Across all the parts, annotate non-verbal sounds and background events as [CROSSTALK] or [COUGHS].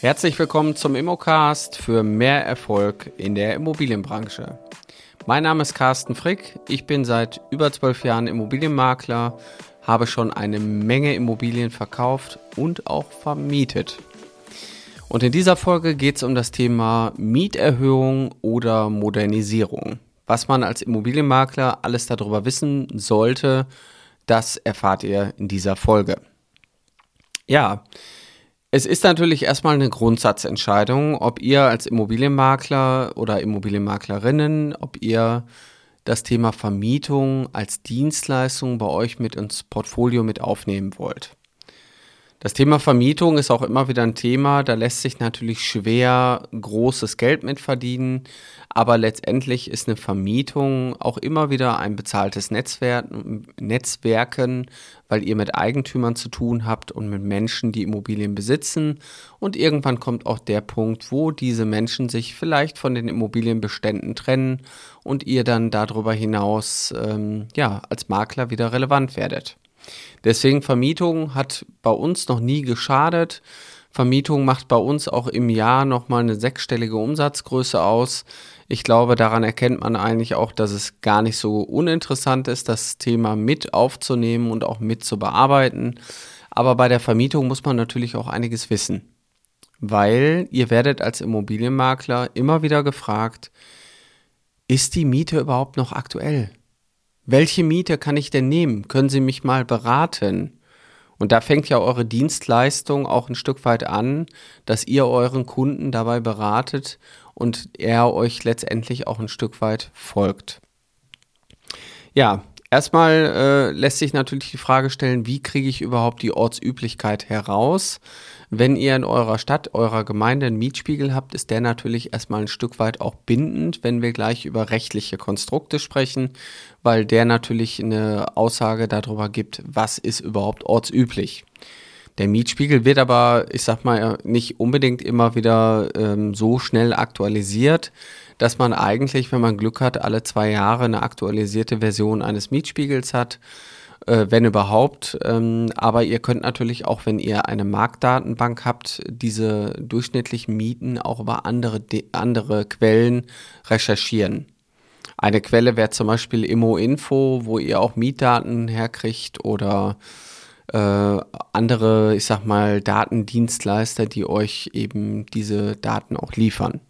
Herzlich willkommen zum Immocast für mehr Erfolg in der Immobilienbranche. Mein Name ist Carsten Frick. Ich bin seit über zwölf Jahren Immobilienmakler, habe schon eine Menge Immobilien verkauft und auch vermietet. Und in dieser Folge geht es um das Thema Mieterhöhung oder Modernisierung. Was man als Immobilienmakler alles darüber wissen sollte, das erfahrt ihr in dieser Folge. Ja, es ist natürlich erstmal eine Grundsatzentscheidung, ob ihr als Immobilienmakler oder Immobilienmaklerinnen, ob ihr das Thema Vermietung als Dienstleistung bei euch mit ins Portfolio mit aufnehmen wollt. Das Thema Vermietung ist auch immer wieder ein Thema. Da lässt sich natürlich schwer großes Geld mit verdienen. Aber letztendlich ist eine Vermietung auch immer wieder ein bezahltes Netzwerk, Netzwerken, weil ihr mit Eigentümern zu tun habt und mit Menschen, die Immobilien besitzen. Und irgendwann kommt auch der Punkt, wo diese Menschen sich vielleicht von den Immobilienbeständen trennen und ihr dann darüber hinaus ähm, ja, als Makler wieder relevant werdet. Deswegen Vermietung hat bei uns noch nie geschadet. Vermietung macht bei uns auch im Jahr nochmal eine sechsstellige Umsatzgröße aus. Ich glaube, daran erkennt man eigentlich auch, dass es gar nicht so uninteressant ist, das Thema mit aufzunehmen und auch mit zu bearbeiten. Aber bei der Vermietung muss man natürlich auch einiges wissen. Weil ihr werdet als Immobilienmakler immer wieder gefragt, ist die Miete überhaupt noch aktuell? Welche Miete kann ich denn nehmen? Können Sie mich mal beraten? Und da fängt ja eure Dienstleistung auch ein Stück weit an, dass ihr euren Kunden dabei beratet und er euch letztendlich auch ein Stück weit folgt. Ja, erstmal äh, lässt sich natürlich die Frage stellen, wie kriege ich überhaupt die Ortsüblichkeit heraus? Wenn ihr in eurer Stadt, eurer Gemeinde einen Mietspiegel habt, ist der natürlich erstmal ein Stück weit auch bindend, wenn wir gleich über rechtliche Konstrukte sprechen, weil der natürlich eine Aussage darüber gibt, was ist überhaupt ortsüblich. Der Mietspiegel wird aber, ich sag mal, nicht unbedingt immer wieder ähm, so schnell aktualisiert, dass man eigentlich, wenn man Glück hat, alle zwei Jahre eine aktualisierte Version eines Mietspiegels hat äh, wenn überhaupt. Ähm, aber ihr könnt natürlich auch, wenn ihr eine Marktdatenbank habt, diese durchschnittlichen Mieten auch über andere, andere Quellen recherchieren. Eine Quelle wäre zum Beispiel Immo-Info, wo ihr auch Mietdaten herkriegt oder äh, andere, ich sag mal, Datendienstleister, die euch eben diese Daten auch liefern.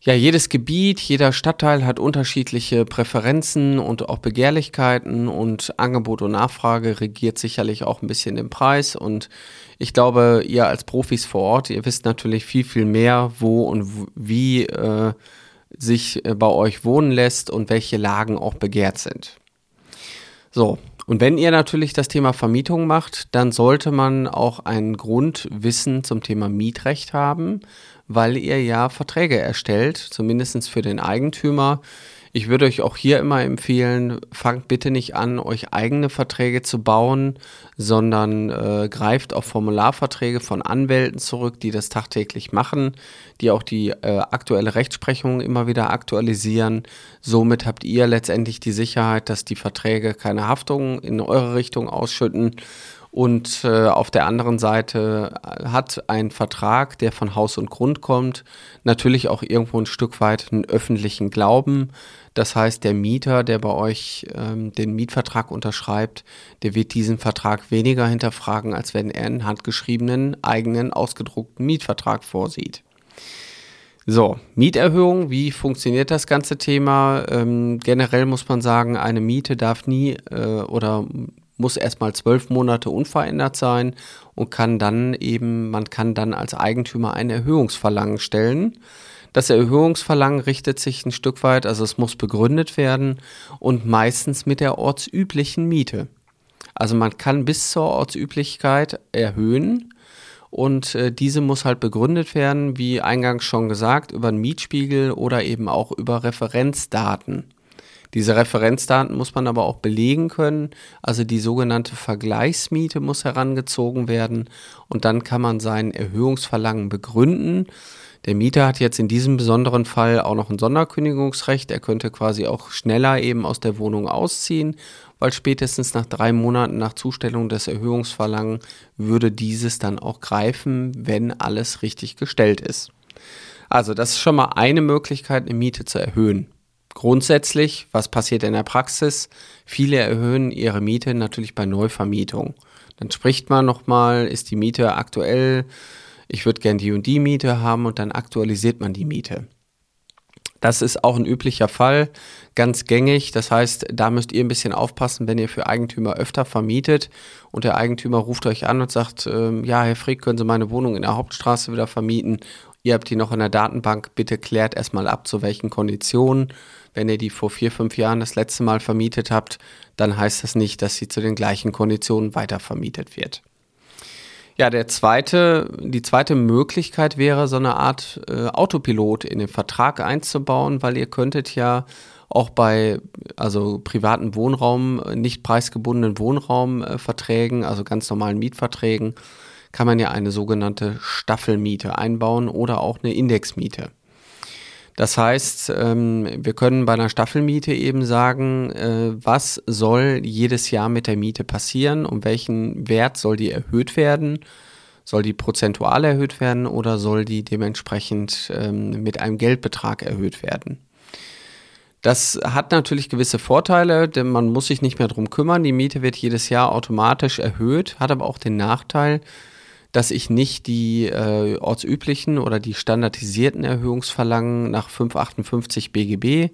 Ja, jedes Gebiet, jeder Stadtteil hat unterschiedliche Präferenzen und auch Begehrlichkeiten und Angebot und Nachfrage regiert sicherlich auch ein bisschen den Preis und ich glaube, ihr als Profis vor Ort, ihr wisst natürlich viel, viel mehr, wo und wie äh, sich äh, bei euch wohnen lässt und welche Lagen auch begehrt sind. So, und wenn ihr natürlich das Thema Vermietung macht, dann sollte man auch ein Grundwissen zum Thema Mietrecht haben, weil ihr ja Verträge erstellt, zumindest für den Eigentümer. Ich würde euch auch hier immer empfehlen, fangt bitte nicht an, euch eigene Verträge zu bauen, sondern äh, greift auf Formularverträge von Anwälten zurück, die das tagtäglich machen, die auch die äh, aktuelle Rechtsprechung immer wieder aktualisieren. Somit habt ihr letztendlich die Sicherheit, dass die Verträge keine Haftung in eure Richtung ausschütten und äh, auf der anderen Seite hat ein Vertrag, der von Haus und Grund kommt, natürlich auch irgendwo ein Stück weit einen öffentlichen Glauben. Das heißt, der Mieter, der bei euch ähm, den Mietvertrag unterschreibt, der wird diesen Vertrag weniger hinterfragen, als wenn er einen handgeschriebenen, eigenen, ausgedruckten Mietvertrag vorsieht. So, Mieterhöhung, wie funktioniert das ganze Thema? Ähm, generell muss man sagen, eine Miete darf nie äh, oder muss erstmal zwölf Monate unverändert sein und kann dann eben, man kann dann als Eigentümer ein Erhöhungsverlangen stellen. Das Erhöhungsverlangen richtet sich ein Stück weit, also es muss begründet werden und meistens mit der ortsüblichen Miete. Also man kann bis zur Ortsüblichkeit erhöhen und äh, diese muss halt begründet werden, wie eingangs schon gesagt, über einen Mietspiegel oder eben auch über Referenzdaten. Diese Referenzdaten muss man aber auch belegen können. Also die sogenannte Vergleichsmiete muss herangezogen werden und dann kann man sein Erhöhungsverlangen begründen. Der Mieter hat jetzt in diesem besonderen Fall auch noch ein Sonderkündigungsrecht. Er könnte quasi auch schneller eben aus der Wohnung ausziehen, weil spätestens nach drei Monaten nach Zustellung des Erhöhungsverlangen würde dieses dann auch greifen, wenn alles richtig gestellt ist. Also das ist schon mal eine Möglichkeit, eine Miete zu erhöhen. Grundsätzlich, was passiert in der Praxis? Viele erhöhen ihre Miete natürlich bei Neuvermietung. Dann spricht man nochmal, ist die Miete aktuell? Ich würde gern die und die Miete haben und dann aktualisiert man die Miete. Das ist auch ein üblicher Fall, ganz gängig. Das heißt, da müsst ihr ein bisschen aufpassen, wenn ihr für Eigentümer öfter vermietet und der Eigentümer ruft euch an und sagt, äh, ja, Herr Frick, können Sie meine Wohnung in der Hauptstraße wieder vermieten? Ihr habt die noch in der Datenbank, bitte klärt erstmal ab, zu welchen Konditionen. Wenn ihr die vor vier, fünf Jahren das letzte Mal vermietet habt, dann heißt das nicht, dass sie zu den gleichen Konditionen weiter vermietet wird. Ja, der zweite, die zweite Möglichkeit wäre, so eine Art äh, Autopilot in den Vertrag einzubauen, weil ihr könntet ja auch bei also privaten Wohnraum, nicht preisgebundenen Wohnraumverträgen, also ganz normalen Mietverträgen, kann man ja eine sogenannte Staffelmiete einbauen oder auch eine Indexmiete. Das heißt, ähm, wir können bei einer Staffelmiete eben sagen, äh, was soll jedes Jahr mit der Miete passieren, um welchen Wert soll die erhöht werden, soll die prozentual erhöht werden oder soll die dementsprechend ähm, mit einem Geldbetrag erhöht werden. Das hat natürlich gewisse Vorteile, denn man muss sich nicht mehr drum kümmern. Die Miete wird jedes Jahr automatisch erhöht, hat aber auch den Nachteil, dass ich nicht die äh, ortsüblichen oder die standardisierten Erhöhungsverlangen nach 558 BGB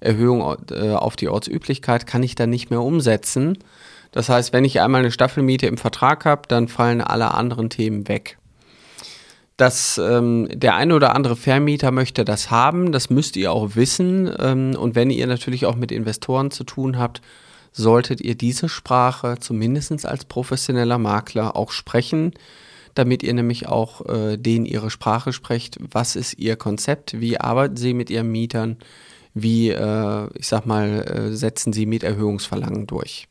Erhöhung äh, auf die Ortsüblichkeit kann ich dann nicht mehr umsetzen. Das heißt, wenn ich einmal eine Staffelmiete im Vertrag habe, dann fallen alle anderen Themen weg. Dass ähm, der eine oder andere Vermieter möchte das haben, das müsst ihr auch wissen. Ähm, und wenn ihr natürlich auch mit Investoren zu tun habt, solltet ihr diese Sprache zumindest als professioneller Makler auch sprechen damit ihr nämlich auch äh, denen ihre Sprache sprecht. Was ist ihr Konzept? Wie arbeiten sie mit ihren Mietern? Wie, äh, ich sag mal, äh, setzen sie Mieterhöhungsverlangen durch?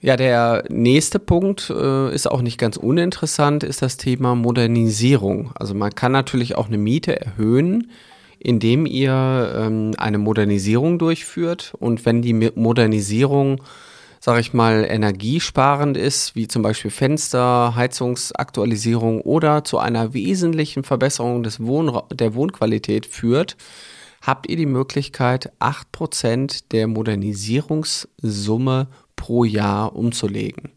Ja, der nächste Punkt äh, ist auch nicht ganz uninteressant, ist das Thema Modernisierung. Also man kann natürlich auch eine Miete erhöhen, indem ihr ähm, eine Modernisierung durchführt. Und wenn die Modernisierung sage ich mal, energiesparend ist, wie zum Beispiel Fenster, Heizungsaktualisierung oder zu einer wesentlichen Verbesserung des Wohn der Wohnqualität führt, habt ihr die Möglichkeit, 8% der Modernisierungssumme pro Jahr umzulegen.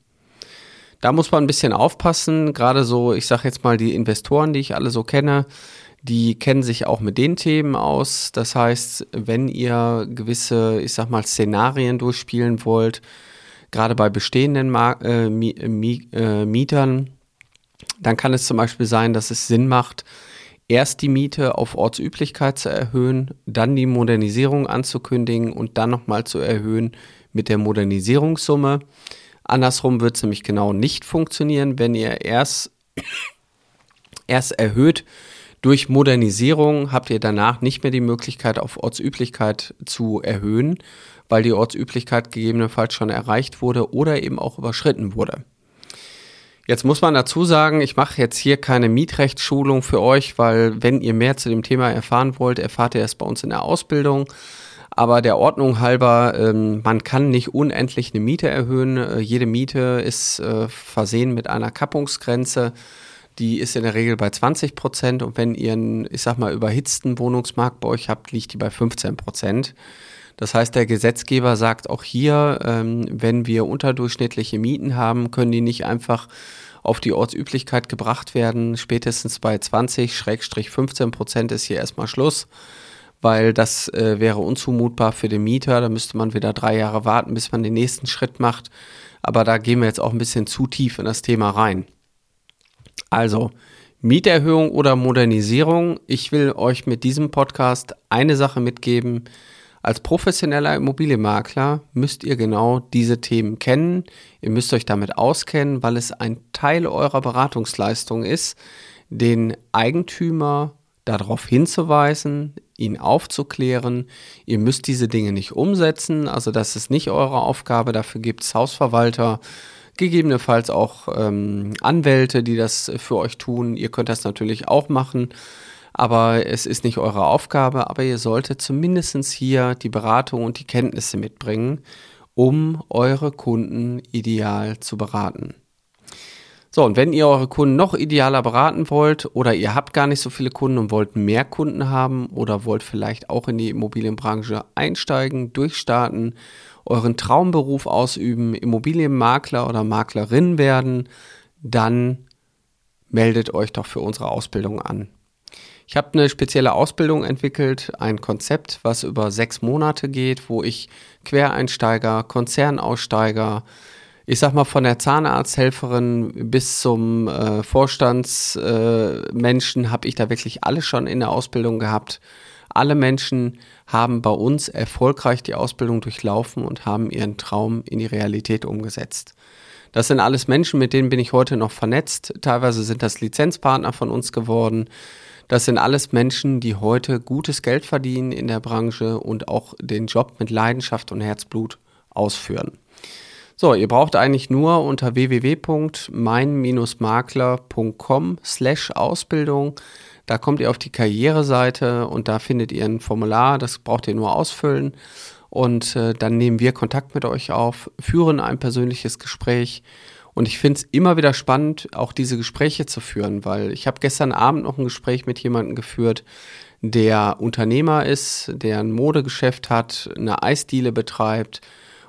Da muss man ein bisschen aufpassen, gerade so, ich sage jetzt mal, die Investoren, die ich alle so kenne, die kennen sich auch mit den Themen aus. Das heißt, wenn ihr gewisse, ich sag mal, Szenarien durchspielen wollt, gerade bei bestehenden Mar äh, äh, Mietern, dann kann es zum Beispiel sein, dass es Sinn macht, erst die Miete auf Ortsüblichkeit zu erhöhen, dann die Modernisierung anzukündigen und dann nochmal zu erhöhen mit der Modernisierungssumme. Andersrum wird es nämlich genau nicht funktionieren, wenn ihr erst, [COUGHS] erst erhöht durch Modernisierung, habt ihr danach nicht mehr die Möglichkeit, auf Ortsüblichkeit zu erhöhen, weil die Ortsüblichkeit gegebenenfalls schon erreicht wurde oder eben auch überschritten wurde. Jetzt muss man dazu sagen, ich mache jetzt hier keine Mietrechtsschulung für euch, weil wenn ihr mehr zu dem Thema erfahren wollt, erfahrt ihr es bei uns in der Ausbildung. Aber der Ordnung halber, ähm, man kann nicht unendlich eine Miete erhöhen. Äh, jede Miete ist äh, versehen mit einer Kappungsgrenze. Die ist in der Regel bei 20 Prozent. Und wenn ihr einen, ich sag mal, überhitzten Wohnungsmarkt bei euch habt, liegt die bei 15 Prozent. Das heißt, der Gesetzgeber sagt auch hier, ähm, wenn wir unterdurchschnittliche Mieten haben, können die nicht einfach auf die Ortsüblichkeit gebracht werden. Spätestens bei 20-15 Prozent ist hier erstmal Schluss, weil das äh, wäre unzumutbar für den Mieter. Da müsste man wieder drei Jahre warten, bis man den nächsten Schritt macht. Aber da gehen wir jetzt auch ein bisschen zu tief in das Thema rein. Also, Mieterhöhung oder Modernisierung. Ich will euch mit diesem Podcast eine Sache mitgeben. Als professioneller Immobilienmakler müsst ihr genau diese Themen kennen. Ihr müsst euch damit auskennen, weil es ein Teil eurer Beratungsleistung ist, den Eigentümer darauf hinzuweisen, ihn aufzuklären. Ihr müsst diese Dinge nicht umsetzen, also das ist nicht eure Aufgabe. Dafür gibt es Hausverwalter, gegebenenfalls auch ähm, Anwälte, die das für euch tun. Ihr könnt das natürlich auch machen aber es ist nicht eure Aufgabe, aber ihr solltet zumindest hier die Beratung und die Kenntnisse mitbringen, um eure Kunden ideal zu beraten. So, und wenn ihr eure Kunden noch idealer beraten wollt oder ihr habt gar nicht so viele Kunden und wollt mehr Kunden haben oder wollt vielleicht auch in die Immobilienbranche einsteigen, durchstarten, euren Traumberuf ausüben, Immobilienmakler oder Maklerin werden, dann meldet euch doch für unsere Ausbildung an. Ich habe eine spezielle Ausbildung entwickelt, ein Konzept, was über sechs Monate geht, wo ich Quereinsteiger, Konzernaussteiger, ich sag mal von der Zahnarzthelferin bis zum äh, Vorstandsmenschen äh, habe ich da wirklich alle schon in der Ausbildung gehabt. Alle Menschen haben bei uns erfolgreich die Ausbildung durchlaufen und haben ihren Traum in die Realität umgesetzt. Das sind alles Menschen, mit denen bin ich heute noch vernetzt. Teilweise sind das Lizenzpartner von uns geworden. Das sind alles Menschen, die heute gutes Geld verdienen in der Branche und auch den Job mit Leidenschaft und Herzblut ausführen. So, ihr braucht eigentlich nur unter www.mein-makler.com slash Ausbildung. Da kommt ihr auf die Karriereseite und da findet ihr ein Formular, das braucht ihr nur ausfüllen. Und äh, dann nehmen wir Kontakt mit euch auf, führen ein persönliches Gespräch und ich finde es immer wieder spannend, auch diese Gespräche zu führen, weil ich habe gestern Abend noch ein Gespräch mit jemandem geführt, der Unternehmer ist, der ein Modegeschäft hat, eine Eisdiele betreibt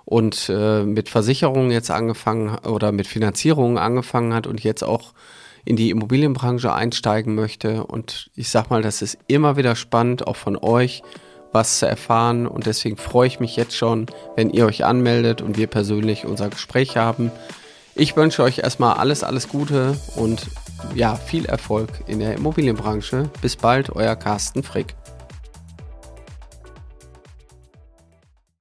und äh, mit Versicherungen jetzt angefangen oder mit Finanzierungen angefangen hat und jetzt auch in die Immobilienbranche einsteigen möchte. Und ich sag mal, das ist immer wieder spannend, auch von euch was zu erfahren. Und deswegen freue ich mich jetzt schon, wenn ihr euch anmeldet und wir persönlich unser Gespräch haben. Ich wünsche euch erstmal alles, alles Gute und ja, viel Erfolg in der Immobilienbranche. Bis bald, euer Carsten Frick.